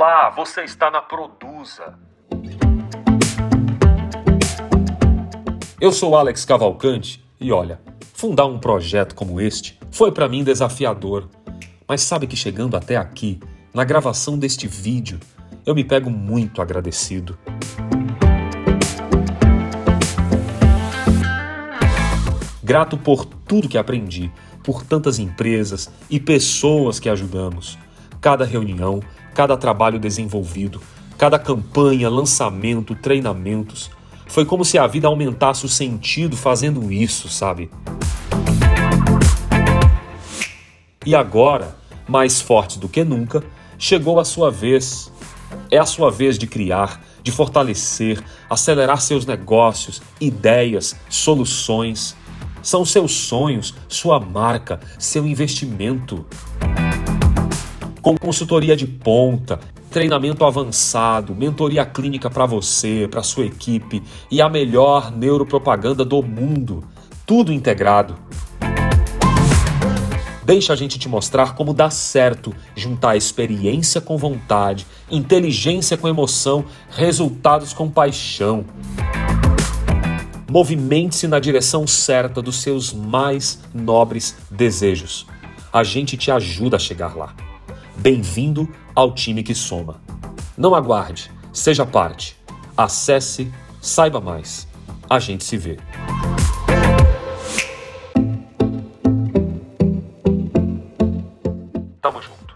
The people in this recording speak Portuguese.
Olá, você está na Produza. Eu sou Alex Cavalcante e olha, fundar um projeto como este foi para mim desafiador. Mas sabe que chegando até aqui, na gravação deste vídeo, eu me pego muito agradecido. Grato por tudo que aprendi, por tantas empresas e pessoas que ajudamos. Cada reunião, cada trabalho desenvolvido, cada campanha, lançamento, treinamentos. Foi como se a vida aumentasse o sentido fazendo isso, sabe? E agora, mais forte do que nunca, chegou a sua vez. É a sua vez de criar, de fortalecer, acelerar seus negócios, ideias, soluções. São seus sonhos, sua marca, seu investimento com consultoria de ponta, treinamento avançado, mentoria clínica para você, para sua equipe e a melhor neuropropaganda do mundo. Tudo integrado. Deixa a gente te mostrar como dá certo juntar experiência com vontade, inteligência com emoção, resultados com paixão. Movimente-se na direção certa dos seus mais nobres desejos. A gente te ajuda a chegar lá. Bem-vindo ao time que soma. Não aguarde, seja parte. Acesse, saiba mais. A gente se vê. Tamo junto.